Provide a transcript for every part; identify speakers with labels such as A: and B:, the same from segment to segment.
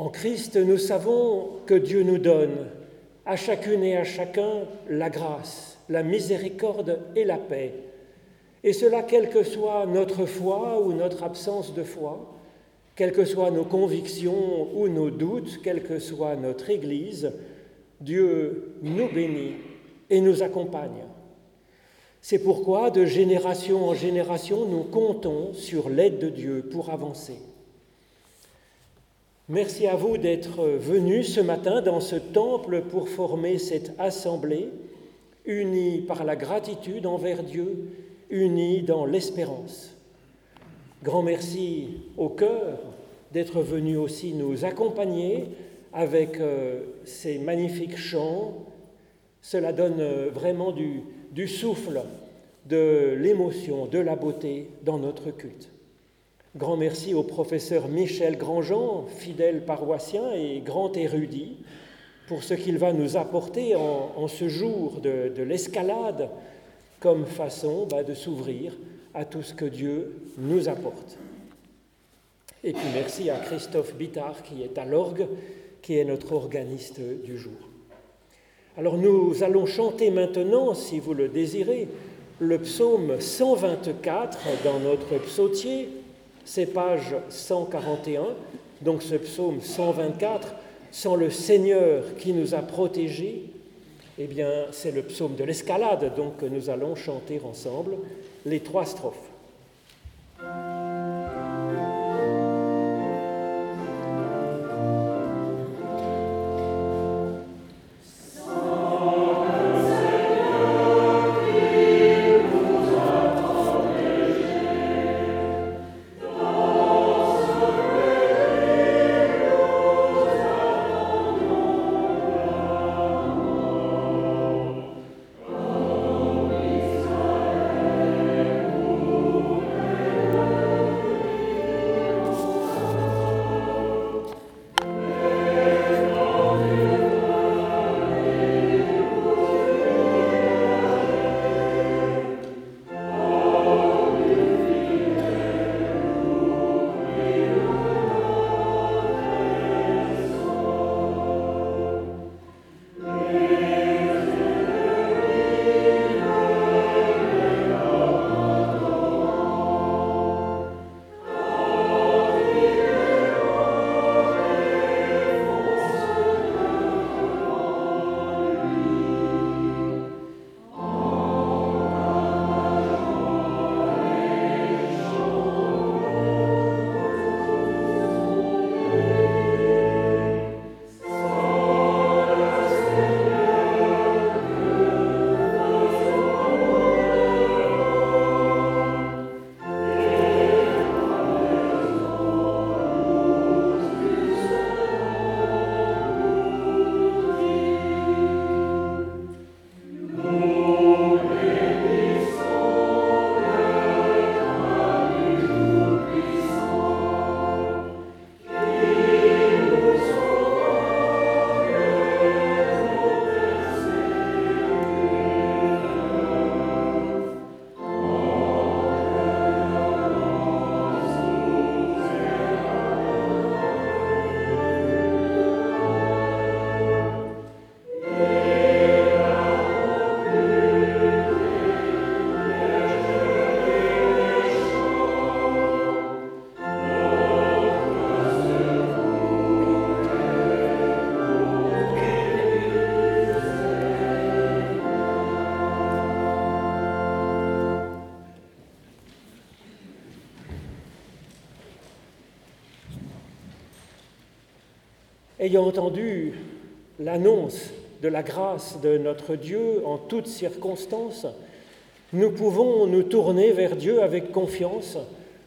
A: En Christ, nous savons que Dieu nous donne à chacune et à chacun la grâce, la miséricorde et la paix. Et cela, quelle que soit notre foi ou notre absence de foi, quelles que soient nos convictions ou nos doutes, quelle que soit notre Église, Dieu nous bénit et nous accompagne. C'est pourquoi, de génération en génération, nous comptons sur l'aide de Dieu pour avancer. Merci à vous d'être venus ce matin dans ce temple pour former cette assemblée, unie par la gratitude envers Dieu, unie dans l'espérance. Grand merci au cœur d'être venu aussi nous accompagner avec euh, ces magnifiques chants. Cela donne euh, vraiment du, du souffle, de l'émotion, de la beauté dans notre culte. Grand merci au professeur Michel Grandjean, fidèle paroissien et grand érudit, pour ce qu'il va nous apporter en, ce jour de, l'escalade comme façon bah, de s'ouvrir à tout ce que Dieu nous apporte. Et puis merci à Christophe Bittard qui est à l'orgue, qui est notre organiste du jour. Alors nous allons chanter maintenant, si vous le désirez, le psaume 124 dans notre psautier, c'est page 141, donc ce psaume 124, sans le Seigneur qui nous a protégés, eh bien c'est le psaume de l'escalade, donc nous allons chanter ensemble les trois strophes. Ayant entendu l'annonce de la grâce de notre Dieu en toutes circonstances, nous pouvons nous tourner vers Dieu avec confiance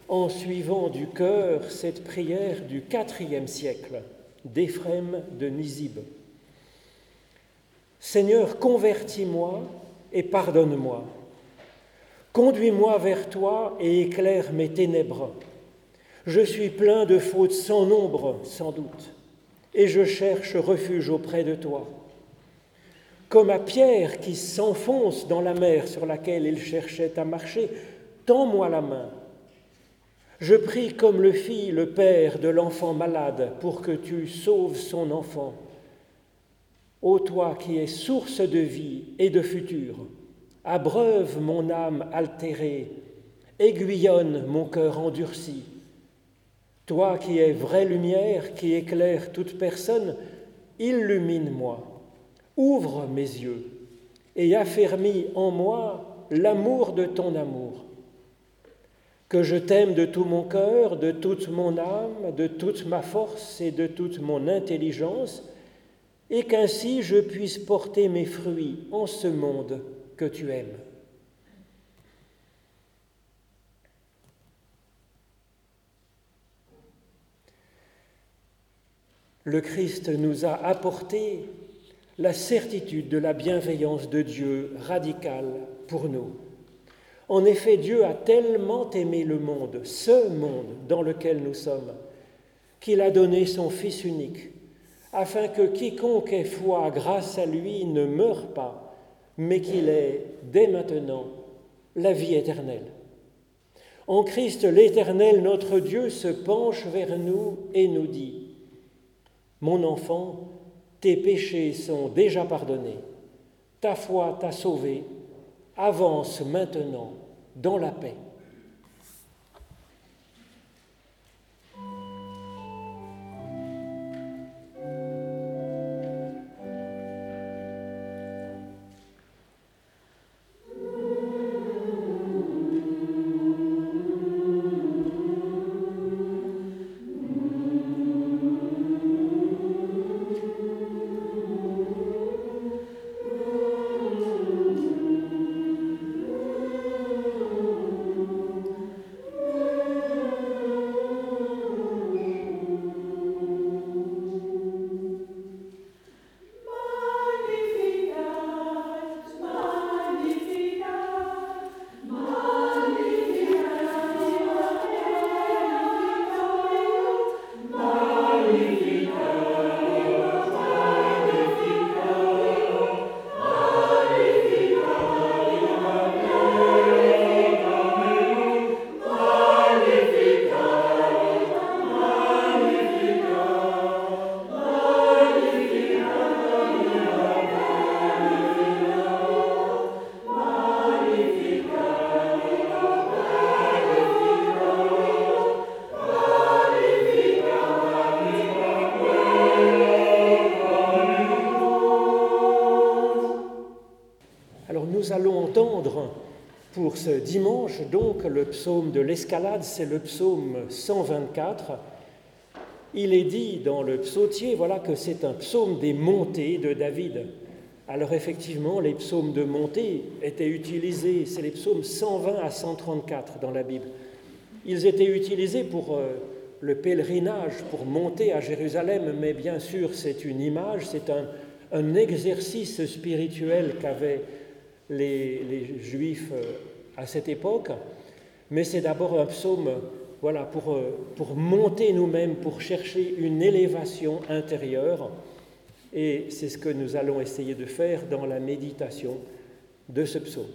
A: en suivant du cœur cette prière du IVe siècle d'Éphrem de Nizib. Seigneur, convertis-moi et pardonne-moi. Conduis-moi vers toi et éclaire mes ténèbres. Je suis plein de fautes sans nombre, sans doute et je cherche refuge auprès de toi. Comme à Pierre qui s'enfonce dans la mer sur laquelle il cherchait à marcher, tends-moi la main. Je prie comme le fit le Père de l'enfant malade pour que tu sauves son enfant. Ô toi qui es source de vie et de futur, abreuve mon âme altérée, aiguillonne mon cœur endurci. Toi qui es vraie lumière, qui éclaire toute personne, illumine-moi, ouvre mes yeux et affermis en moi l'amour de ton amour que je t'aime de tout mon cœur, de toute mon âme, de toute ma force et de toute mon intelligence, et qu'ainsi je puisse porter mes fruits en ce monde que tu aimes. Le Christ nous a apporté la certitude de la bienveillance de Dieu radicale pour nous. En effet, Dieu a tellement aimé le monde, ce monde dans lequel nous sommes, qu'il a donné son Fils unique, afin que quiconque ait foi grâce à lui ne meure pas, mais qu'il ait dès maintenant la vie éternelle. En Christ l'Éternel, notre Dieu, se penche vers nous et nous dit, Mon enfant, tes péchés sont déjà pardonnés, ta foi t'a sauvé, avance maintenant dans la paix. Pour ce dimanche, donc, le psaume de l'escalade, c'est le psaume 124. Il est dit dans le psautier, voilà, que c'est un psaume des montées de David. Alors effectivement, les psaumes de montée étaient utilisés, c'est les psaumes 120 à 134 dans la Bible. Ils étaient utilisés pour euh, le pèlerinage, pour monter à Jérusalem, mais bien sûr c'est une image, c'est un, exercice spirituel qu'avaient les, Juifs euh, à cette époque, mais c'est d'abord un psaume voilà, pour, euh, pour monter nous-mêmes, pour chercher une élévation intérieure. Et c'est ce que nous allons essayer de faire dans la méditation de ce psaume.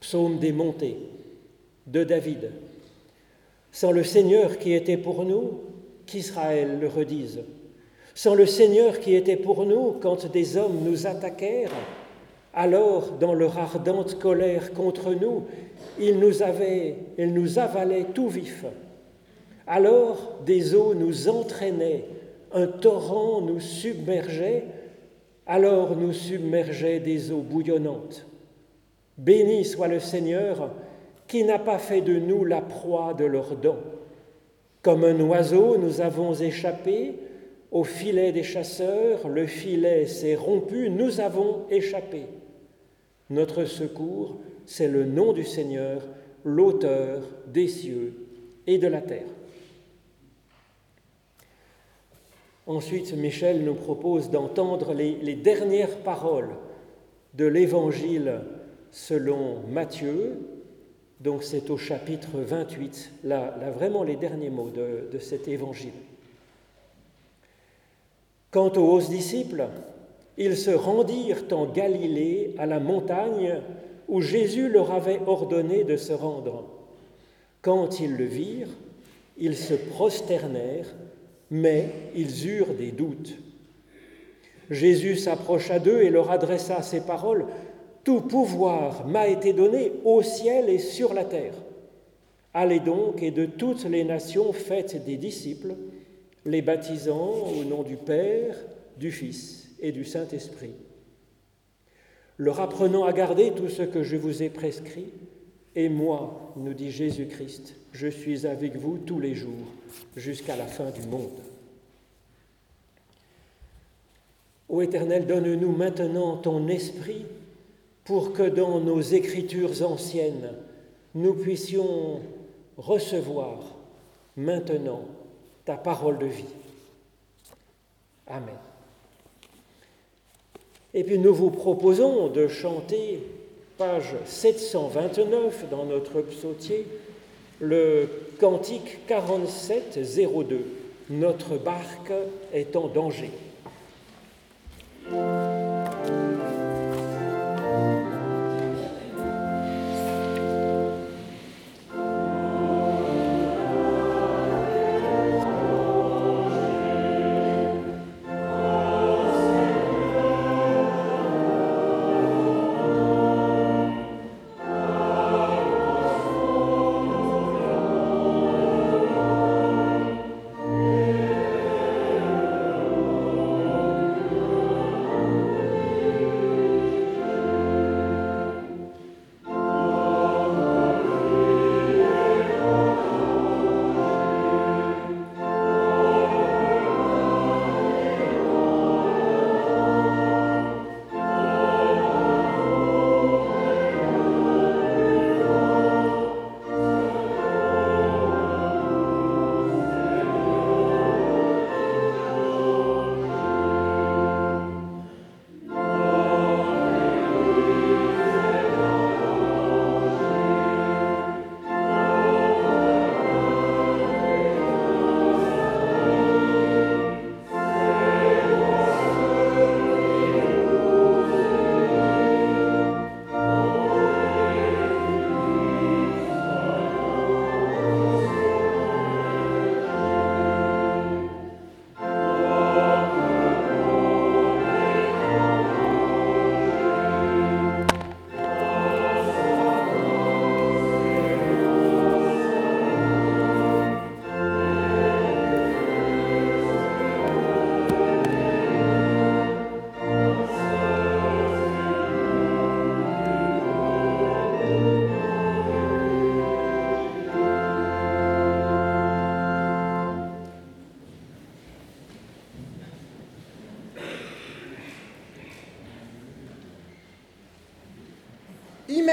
A: Psaume des montées de David. Sans le Seigneur qui était pour nous, qu'Israël le redise. Sans le Seigneur qui était pour nous quand des hommes nous attaquèrent, alors, dans leur ardente colère contre nous, ils nous, avaient, ils nous avalaient tout vif. Alors, des eaux nous entraînaient, un torrent nous submergeait, alors nous submergeait des eaux bouillonnantes. Béni soit le Seigneur qui n'a pas fait de nous la proie de leurs dents. Comme un oiseau, nous avons échappé au filet des chasseurs, le filet s'est rompu, nous avons échappé. Notre secours, c'est le nom du Seigneur, l'auteur des cieux et de la terre. Ensuite, Michel nous propose d'entendre les, dernières paroles de l'Évangile selon Matthiux. Donc c'est au chapitre 28, là, vraiment les derniers mots de, de cet Évangile. Quant aux hausses disciples, ils se rendirent en Galilée, à la montagne où Jésus leur avait ordonné de se rendre. Quand ils le virent, ils se prosternèrent, mais ils eurent des doutes. Jésus s'approcha d'eux et leur adressa ces paroles. Tout pouvoir m'a été donné au ciel et sur la terre. Allez donc et de toutes les nations faites des disciples, les baptisant au nom du Père, du Fils et du Saint-Esprit, leur apprenant à garder tout ce que je vous ai prescrit. Et moi, nous dit Jésus-Christ, je suis avec vous tous les jours jusqu'à la fin du monde. Ô Éternel, donne-nous maintenant ton esprit pour que dans nos écritures anciennes, nous puissions recevoir maintenant ta parole de vie. Amen. Et puis nous vous proposons de chanter, page 729 dans notre psautier, le cantique 4702. Notre barque est en danger.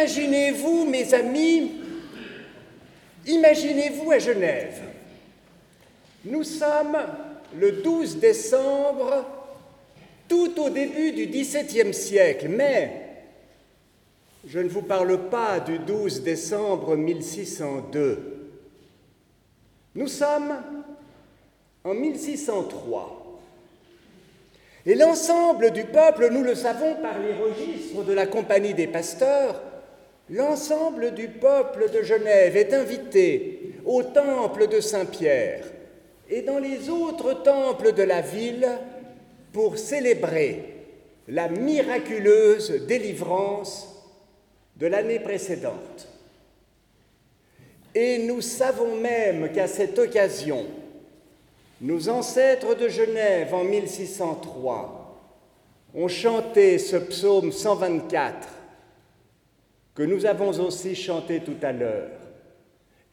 B: Imaginez-vous, mes amis, imaginez-vous à Genève. Nous sommes le 12 décembre, tout au début du XVIIe siècle, mais je ne vous parle pas du 12 décembre 1602. Nous sommes en 1603. Et l'ensemble du peuple, nous le savons par les registres de la Compagnie des pasteurs, L'ensemble du peuple de Genève est invité au temple de Saint-Pierre et dans les autres temples de la ville pour célébrer la miraculeuse délivrance de l'année précédente. Et nous savons même qu'à cette occasion, nos ancêtres de Genève en 1603 ont chanté ce psaume 124 que nous avons aussi chanté tout à l'heure.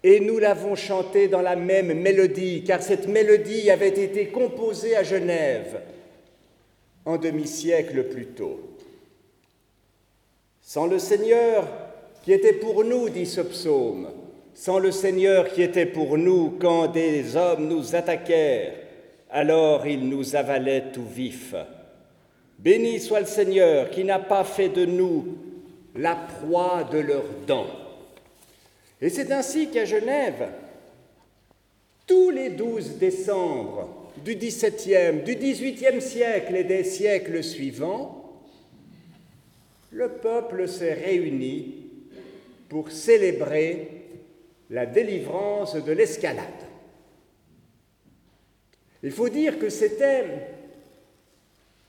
B: Et nous l'avons chanté dans la même mélodie, car cette mélodie avait été composée à Genève en demi-siècle plus tôt. Sans le Seigneur qui était pour nous, dit ce psaume, sans le Seigneur qui était pour nous quand des hommes nous attaquèrent, alors il nous avalait tout vif. Béni soit le Seigneur qui n'a pas fait de nous la proie de leurs dents. Et c'est ainsi qu'à Genève, tous les 12 décembre du XVIIe, du XVIIIe siècle et des siècles suivants, le peuple s'est réuni pour célébrer la délivrance de l'escalade. Il faut dire que c'était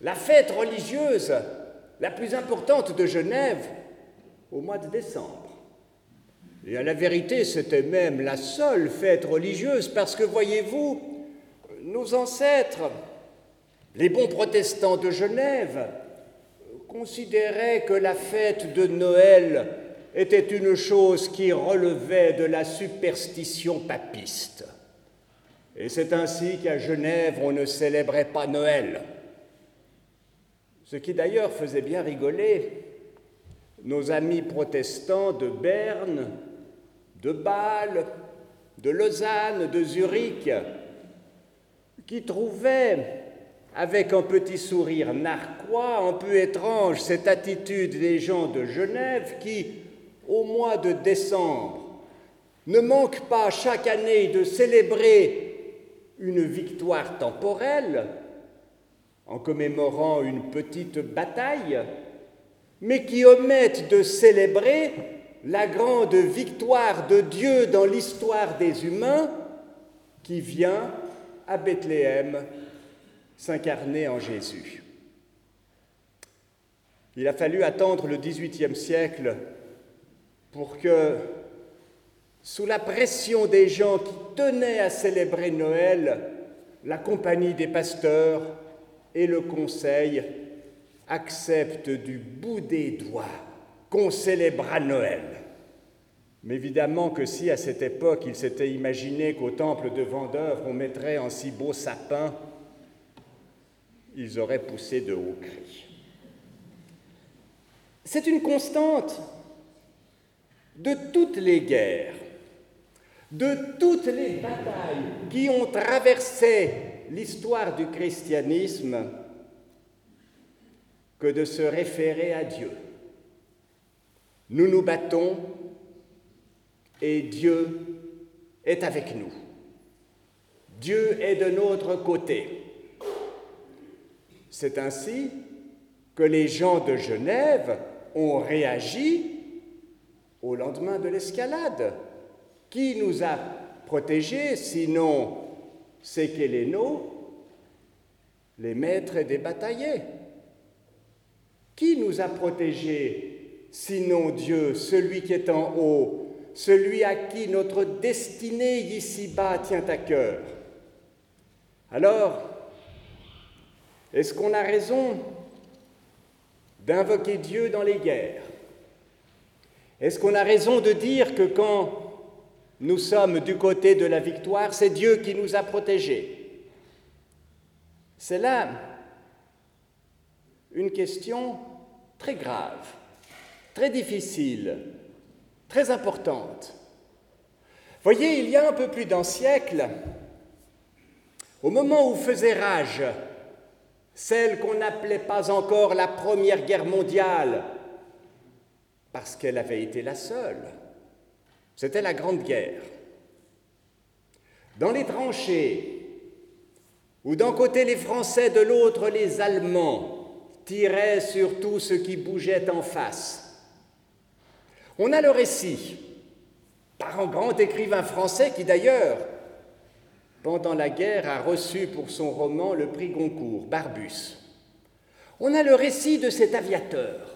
B: la fête religieuse la plus importante de Genève au mois de décembre. Et à la vérité, c'était même la seule fête religieuse parce que, voyez-vous, nos ancêtres, les bons protestants de Genève, considéraient que la fête de Noël était une chose qui relevait de la superstition papiste. Et c'est ainsi qu'à Genève, on ne célébrait pas Noël. Ce qui d'ailleurs faisait bien rigoler nos amis protestants de Berne, de Bâle, de Lausanne, de Zurich, qui trouvaient avec un petit sourire narquois, un peu étrange, cette attitude des gens de Genève qui, au mois de décembre, ne manquent pas chaque année de célébrer une victoire temporelle en commémorant une petite bataille, mais qui omettent de célébrer la grande victoire de Dieu dans l'histoire des humains qui vient à Bethléem s'incarner en Jésus. Il a fallu attendre le XVIIIe siècle pour que, sous la pression des gens qui tenaient à célébrer Noël, la compagnie des pasteurs et le conseil acceptent du bout des doigts qu'on célébrera Noël. Mais évidemment que si à cette époque il s'était imaginé qu'au temple de Vendeur on mettrait un si beau sapin, ils auraient poussé de hauts cris. C'est une constante de toutes les guerres, de toutes les batailles qui ont traversé l'histoire du christianisme que de se référer à Dieu. Nous nous battons et Dieu est avec nous. Dieu est de notre côté. C'est ainsi que les gens de Genève ont réagi au lendemain de l'escalade. Qui nous a protégés, sinon ces Kélénos, les maîtres des bataillers? Qui nous a protégés, sinon Dieu, celui qui est en haut, celui à qui notre destinée ici-bas tient à cœur? Alors, est-ce qu'on a raison d'invoquer Dieu dans les guerres? Est-ce qu'on a raison de dire que quand nous sommes du côté de la victoire, c'est Dieu qui nous a protégés? C'est là une question très grave, très difficile, très importante. Voyez, il y a un peu plus d'un siècle, au moment où faisait rage celle qu'on n'appelait pas encore la Première Guerre mondiale, parce qu'elle avait été la seule. C'était la Grande Guerre. Dans les tranchées, où d'un côté les Français, de l'autre les Allemands, tiraient sur tout ce qui bougeait en face. On a le récit par un grand écrivain français qui d'ailleurs pendant la guerre, a reçu pour son roman le prix Goncourt, Barbus. On a le récit de cet aviateur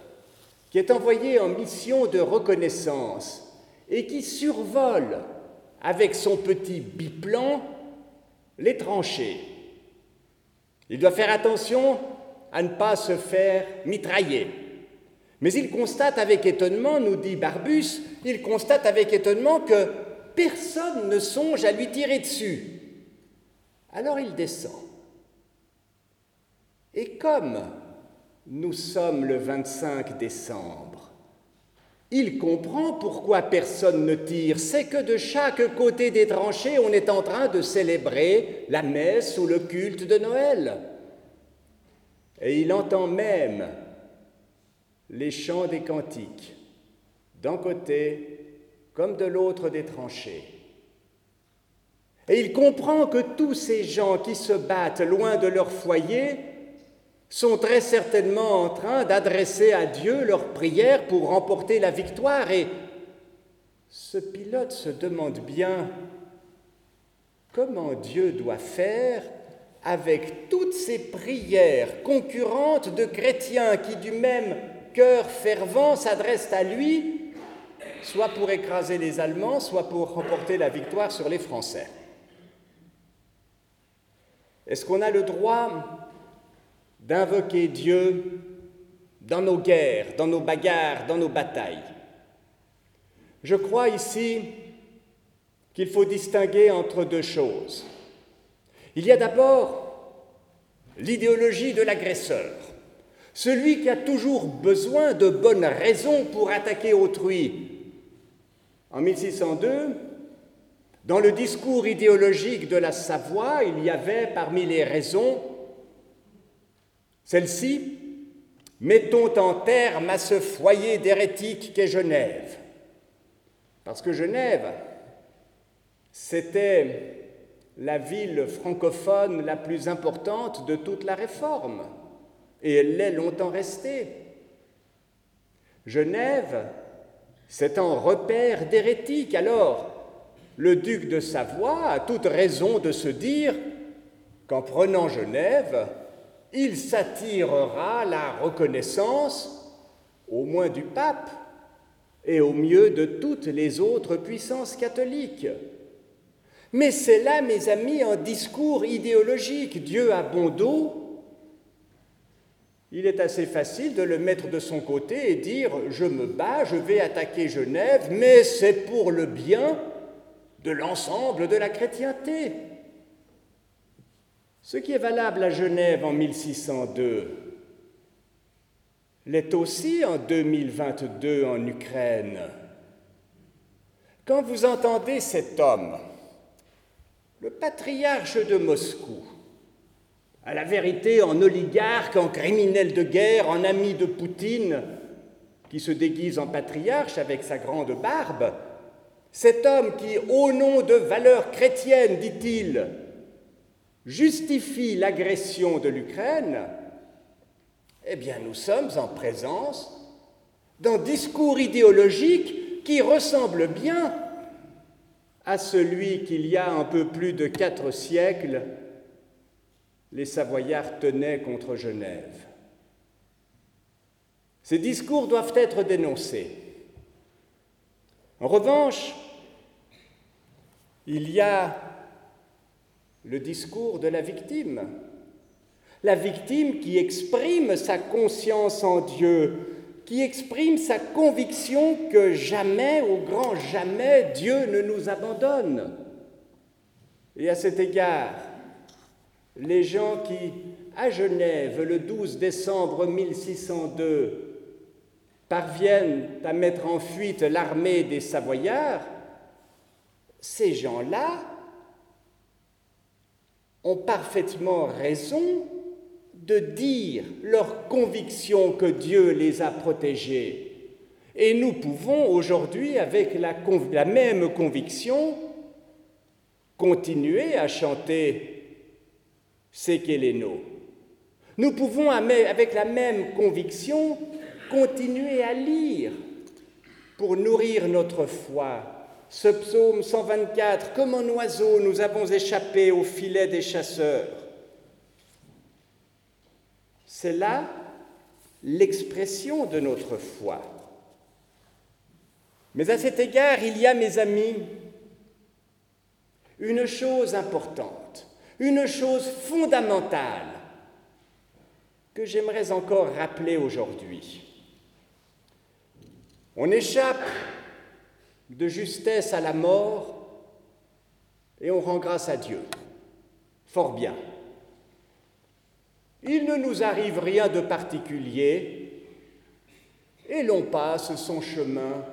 B: qui est envoyé en mission de reconnaissance et qui survole avec son petit biplan les tranchées. Il doit faire attention à ne pas se faire mitrailler. Mais il constate avec étonnement, nous dit Barbus, il constate avec étonnement que personne ne songe à lui tirer dessus. Alors il descend. Et comme nous sommes le 25 décembre, il comprend pourquoi personne ne tire. C'est que de chaque côté des tranchées, on est en train de célébrer la messe ou le culte de Noël. Et il entend même les chants des cantiques, d'un côté comme de l'autre des tranchées. Et il comprend que tous ces gens qui se battent loin de leur foyer sont très certainement en train d'adresser à Dieu leurs prières pour remporter la victoire. Et ce pilote se demande bien comment Dieu doit faire avec toutes ces prières concurrentes de chrétiens qui du même cœur fervent s'adressent à lui, soit pour écraser les Allemands, soit pour remporter la victoire sur les Français. Est-ce qu'on a le droit d'invoquer Dieu dans nos guerres, dans nos bagarres, dans nos batailles? Je crois ici qu'il faut distinguer entre deux choses. Il y a d'abord l'idéologie de l'agresseur, celui qui a toujours besoin de bonnes raisons pour attaquer autrui. En 1602, dans le discours idéologique de la Savoie, il y avait parmi les raisons celle-ci, mettons en terme à ce foyer d'hérétiques qu'est Genève. Parce que Genève, c'était la ville francophone la plus importante de toute la Réforme, et elle l'est longtemps restée. Genève, c'est un repère d'hérétiques. Alors, le duc de Savoie a toute raison de se dire qu'en prenant Genève, il s'attirera la reconnaissance, au moins du pape, et au mieux de toutes les autres puissances catholiques. Mais c'est là, mes amis, un discours idéologique. Dieu a bon dos. Il est assez facile de le mettre de son côté et dire Je me bats, je vais attaquer Genève, mais c'est pour le bien de l'ensemble de la chrétienté. Ce qui est valable à Genève en 1602 l'est aussi en 2022 en Ukraine. Quand vous entendez cet homme, le patriarche de Moscou, à la vérité en oligarque, en criminel de guerre, en ami de Poutine, qui se déguise en patriarche avec sa grande barbe, cet homme qui, au nom de valeurs chrétiennes, dit-il, justifie l'agression de l'Ukraine, eh bien nous sommes en présence d'un discours idéologique qui ressemble bien à celui qu'il y a un peu plus de quatre siècles, les Savoyards tenaient contre Genève. Ces discours doivent être dénoncés. En revanche, il y a le discours de la victime. La victime qui exprime sa conscience en Dieu, qui exprime sa conviction que jamais, au grand jamais, Dieu ne nous abandonne. Et à cet égard, les gens qui, à Genève, le 12 décembre 1602, parviennent à mettre en fuite l'armée des Savoyards, ces gens-là ont parfaitement raison de dire leur conviction que Dieu les a protégés. Et nous pouvons aujourd'hui, avec la, même conviction, continuer à chanter Sekeleno. Nous pouvons, avec la même conviction, continuer à lire pour nourrir notre foi ce psaume 124, comme un oiseau, nous avons échappé au filet des chasseurs. C'est là l'expression de notre foi. Mais à cet égard, il y a, mes amis, une chose importante, une chose fondamentale que j'aimerais encore rappeler aujourd'hui. On échappe de justesse à la mort, et on rend grâce à Dieu. Fort bien. Il ne nous arrive rien de particulier, et l'on passe son chemin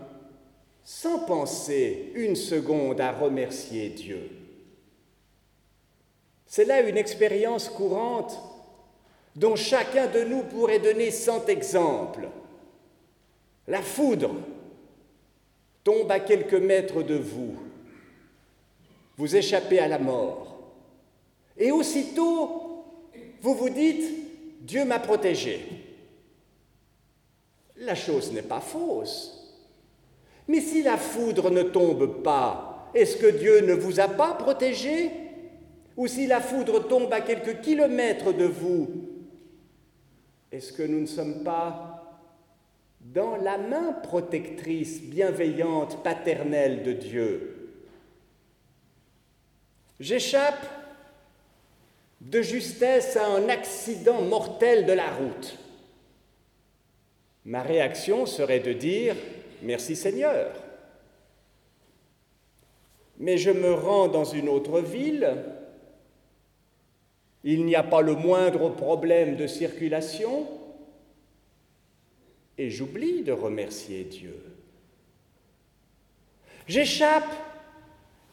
B: sans penser une seconde à remercier Dieu. C'est là une expérience courante dont chacun de nous pourrait donner cent exemples. La foudre, tombe à quelques mètres de vous. Vous échappez à la mort. Et aussitôt, vous vous dites, Dieu m'a protégé. La chose n'est pas fausse. Mais si la foudre ne tombe pas, est-ce que Dieu ne vous a pas protégé? Ou si la foudre tombe à quelques kilomètres de vous, est-ce que nous ne sommes pas dans la main protectrice, bienveillante, paternelle de Dieu? J'échappe de justesse à un accident mortel de la route. Ma réaction serait de dire Merci Seigneur. Mais je me rends dans une autre ville, il n'y a pas le moindre problème de circulation, et j'oublie de remercier Dieu. J'échappe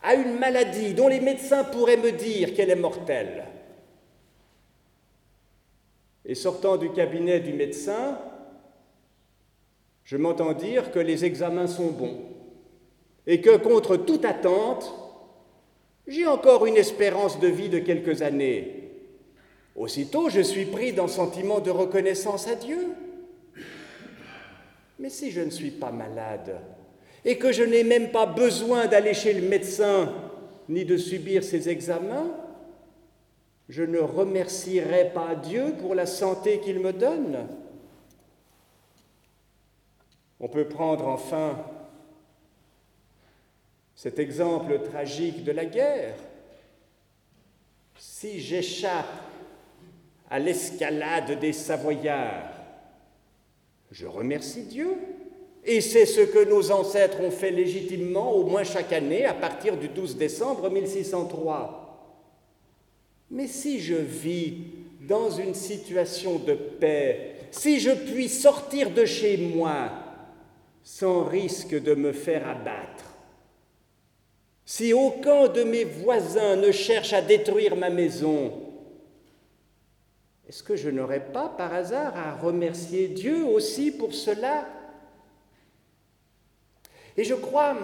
B: à une maladie dont les médecins pourraient me dire qu'elle est mortelle. Et sortant du cabinet du médecin, je m'entends dire que les examens sont bons et que contre toute attente, j'ai encore une espérance de vie de quelques années. Aussitôt, je suis pris d'un sentiment de reconnaissance à Dieu. Mais si je ne suis pas malade et que je n'ai même pas besoin d'aller chez le médecin ni de subir ses examens, je ne remercierai pas Dieu pour la santé qu'il me donne. On peut prendre enfin cet exemple tragique de la guerre. Si j'échappe à l'escalade des Savoyards, je remercie Dieu. Et c'est ce que nos ancêtres ont fait légitimement, au moins chaque année, à partir du 12 décembre 1603. Mais si je vis dans une situation de paix, si je puis sortir de chez moi sans risque de me faire abattre. Si aucun de mes voisins ne cherche à détruire ma maison, est-ce que je n'aurais pas par hasard à remercier Dieu aussi pour cela? Et je crois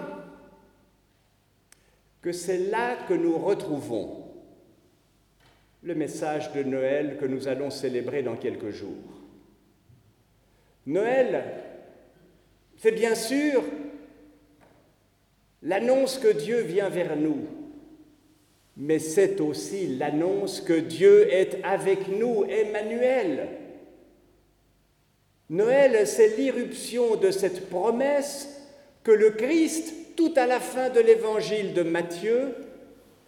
B: que c'est là que nous retrouvons le message de Noël que nous allons célébrer dans quelques jours. Noël c'est bien sûr l'annonce que Dieu vient vers nous, mais c'est aussi l'annonce que Dieu est avec nous, Emmanuel. Noël, c'est l'irruption de cette promesse que le Christ, tout à la fin de l'évangile de Matthieu,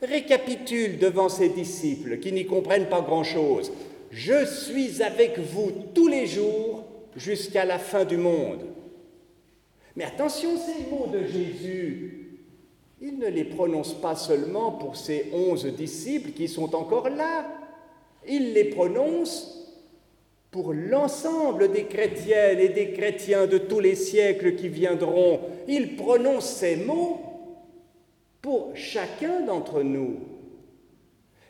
B: récapitule devant ses disciples qui n'y comprennent pas grand-chose. Je suis avec vous tous les jours jusqu'à la fin du monde. Mais attention, ces mots de Jésus, il ne les prononce pas seulement pour ses onze disciples qui sont encore là, il les prononce pour l'ensemble des chrétiennes et des chrétiens de tous les siècles qui viendront. Il prononce ces mots pour chacun d'entre nous.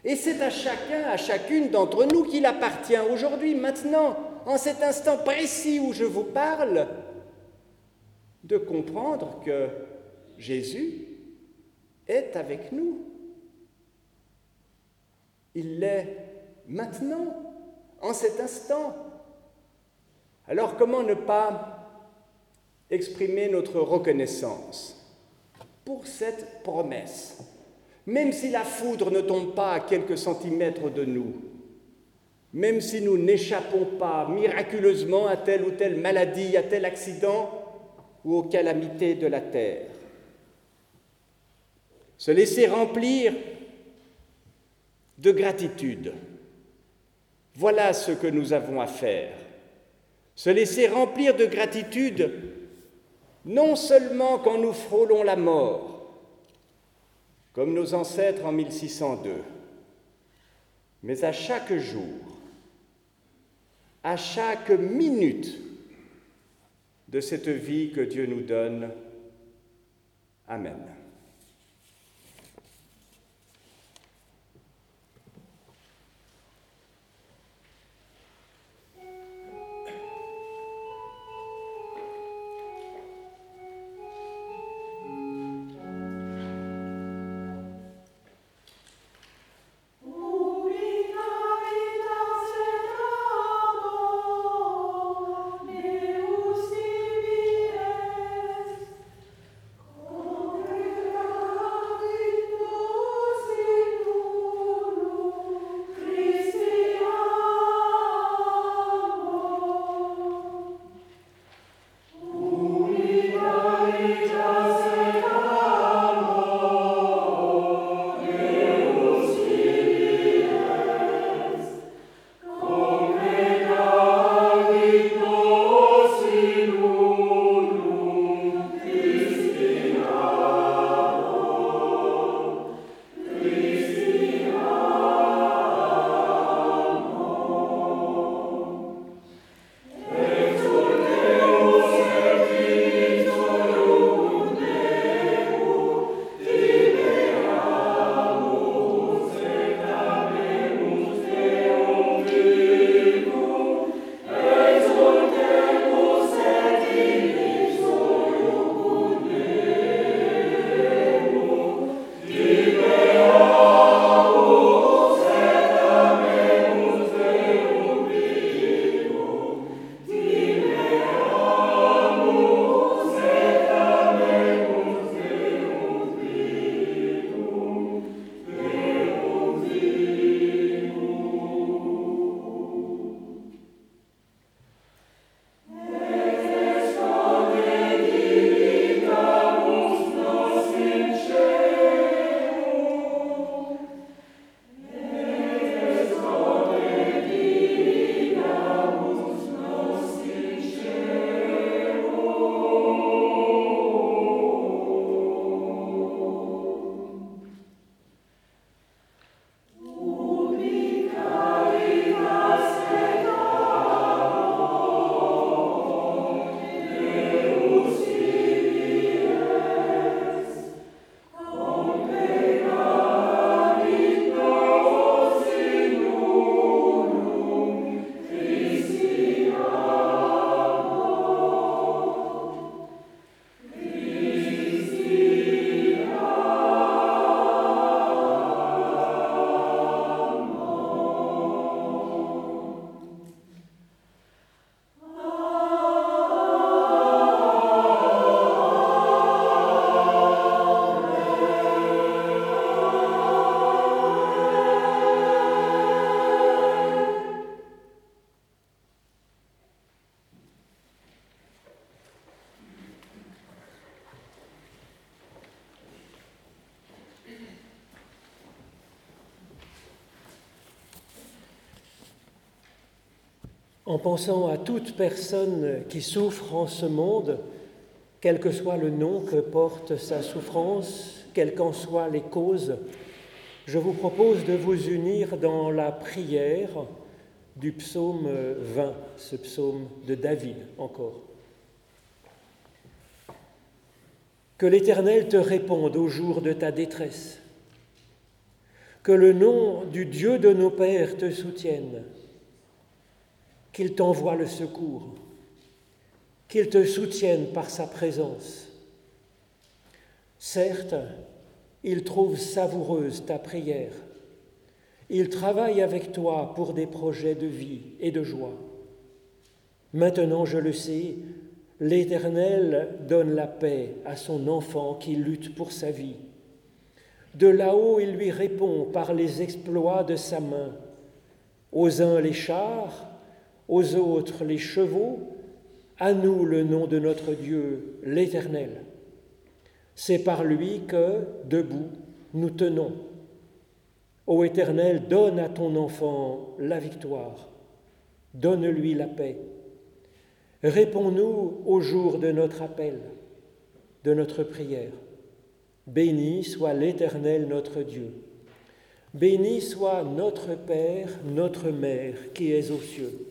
B: Et c'est à chacun, à chacune d'entre nous qu'il appartient aujourd'hui, maintenant, en cet instant précis où je vous parle, de comprendre que Jésus est avec nous. Il l'est maintenant, en cet instant. Alors comment ne pas exprimer notre reconnaissance? Cette promesse, même si la foudre ne tombe pas à quelques centimètres de nous, même si nous n'échappons pas miraculeusement à telle ou telle maladie, à tel accident, ou aux calamités de la terre. Se laisser remplir de gratitude. Voilà ce que nous avons à faire. Se laisser remplir de gratitude non seulement quand nous frôlons la mort, comme nos ancêtres en 1602, mais à chaque jour, à chaque minute de cette vie que Dieu nous donne. Amen.
A: En pensant à toute personne qui souffre en ce monde, quel que soit le nom que porte sa souffrance, quelles qu'en soient les causes, je vous propose de vous unir dans la prière du psaume 20, ce psaume de David encore. Que l'Éternel te réponde au jour de ta détresse, que le nom du Dieu de nos pères te soutienne, qu'il t'envoie le secours, qu'il te soutienne par sa présence. Certes, il trouve savoureuse ta prière. Il travaille avec toi pour des projets de vie et de joie. Maintenant, je le sais, l'Éternel donne la paix à son enfant qui lutte pour sa vie. De là-haut, il lui répond par les exploits de sa main. Aux uns les chars, aux autres les chevaux, à nous le nom de notre Dieu, l'Éternel. C'est par lui que, debout, nous tenons. Ô Éternel, donne à ton enfant la victoire, donne-lui la paix. Réponds-nous au jour de notre appel, de notre prière. Béni soit l'Éternel notre Dieu. Béni soit notre Père, notre Mère qui est aux cieux.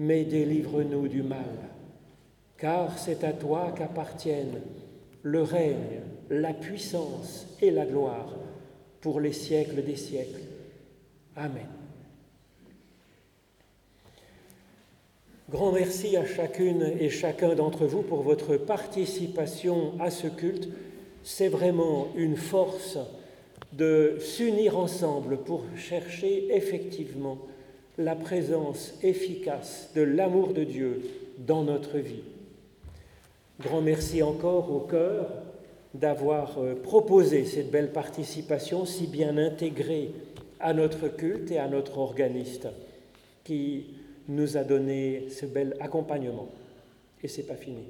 A: mais délivre-nous du mal car c'est à toi qu'appartiennent le règne, la puissance et la gloire pour les siècles des siècles. Amen. Grand merci à chacune et chacun d'entre vous pour votre participation à ce culte. C'est vraiment une force de s'unir ensemble pour chercher effectivement la présence efficace de l'amour de Dieu dans notre vie. Grand merci encore au cœur d'avoir euh, proposé cette belle participation si bien intégrée à notre culte et à notre organiste qui nous a donné ce bel accompagnement. Et c'est pas fini.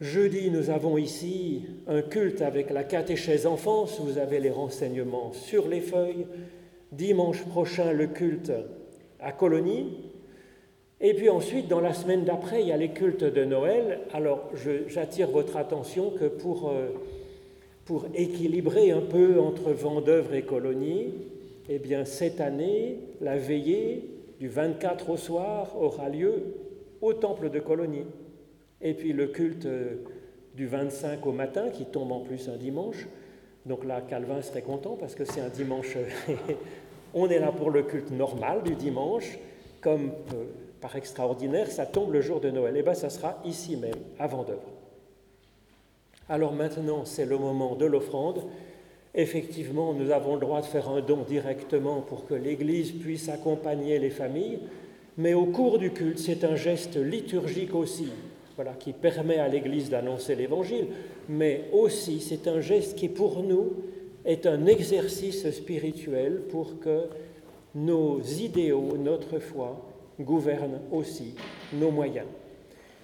A: Jeudi, nous avons ici un culte avec la catéchèse enfance. Vous avez les renseignements sur les feuilles. Dimanche prochain, le culte à Colonie, et puis ensuite, dans la semaine d'après, il y a les cultes de Noël. Alors, j'attire votre attention que pour, euh, pour équilibrer un peu entre Vendeuvre et Colonie, eh bien, cette année, la veillée du 24 au soir aura lieu au temple de Colonie. Et puis le culte euh, du 25 au matin, qui tombe en plus un dimanche. Donc là, Calvin serait content parce que c'est un dimanche. On est là pour le culte normal du dimanche, comme euh, par extraordinaire, ça tombe le jour de Noël. Et eh bien, ça sera ici même, à Vendœuvre. Alors maintenant, c'est le moment de l'offrande. Effectivement, nous avons le droit de faire un don directement pour que l'Église puisse accompagner les familles, mais au cours du culte, c'est un geste liturgique aussi, voilà, qui permet à l'Église d'annoncer l'Évangile, mais aussi c'est un geste qui pour nous est un exercice spirituel pour que nos idéaux, notre foi, gouverne aussi nos moyens.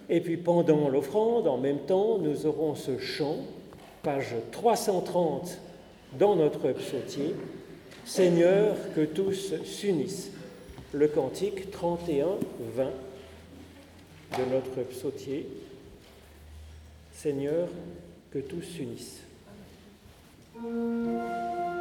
A: Et puis pendant l'offrande, en même temps, nous aurons ce chant, page 330 dans notre psautier, Seigneur, que tous s'unissent. Le cantique 31, 20 de notre psautier, Seigneur, que tous s'unissent. うん。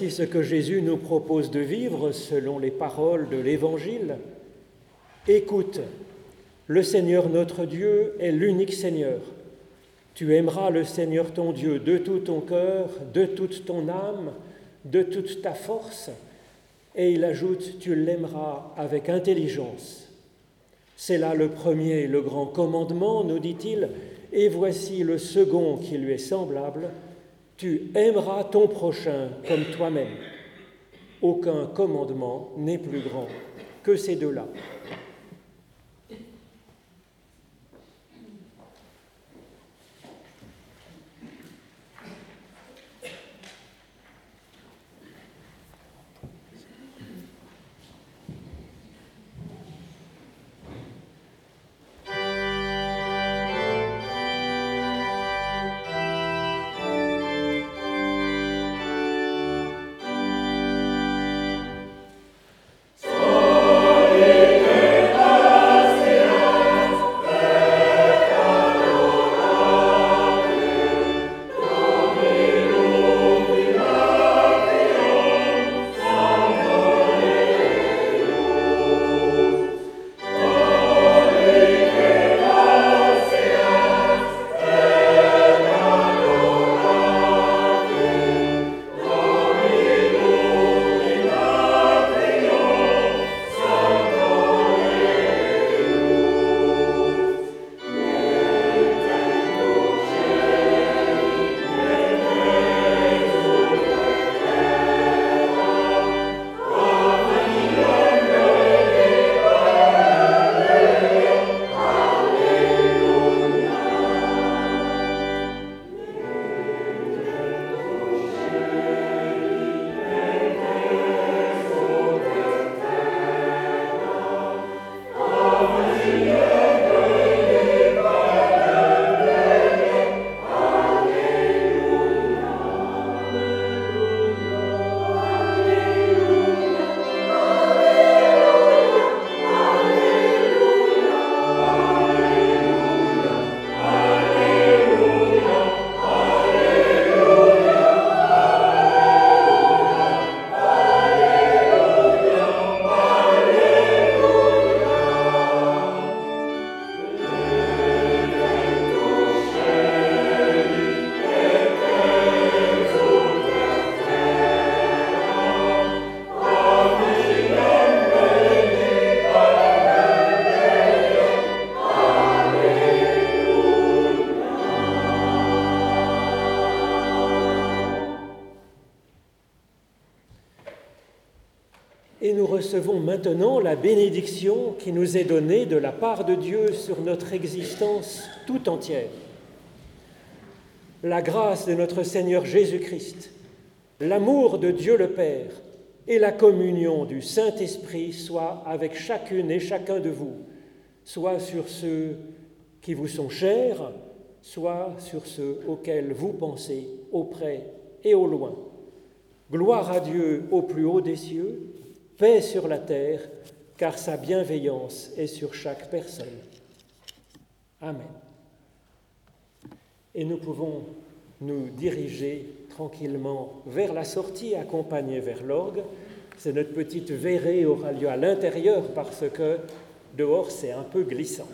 A: Voici ce que Jésus nous propose de vivre selon les paroles de l'Évangile. Écoute, le Seigneur notre Dieu est l'unique Seigneur. Tu aimeras le Seigneur ton Dieu de tout ton cœur, de toute ton âme, de toute ta force. Et il ajoute, tu l'aimeras avec intelligence. C'est là le premier, le grand commandement, nous dit-il, et voici le second qui lui est semblable, tu aimeras ton prochain comme toi-même. Aucun commandement n'est plus grand que ces deux-là. Recevons maintenant la bénédiction qui nous est donnée de la part de Dieu sur notre existence tout entière. La grâce de notre Seigneur Jésus-Christ, l'amour de Dieu le Père et la communion du Saint-Esprit soient avec chacune et chacun de vous, soit sur ceux qui vous sont chers, soit sur ceux auxquels vous pensez, auprès et au loin. Gloire à Dieu au plus haut des cieux paix sur la terre, car sa bienveillance est sur chaque personne. Amen. Et nous pouvons nous diriger tranquillement vers la sortie, accompagnés vers l'orgue. C'est notre petite verrée aura lieu à l'intérieur parce que dehors c'est un peu glissant.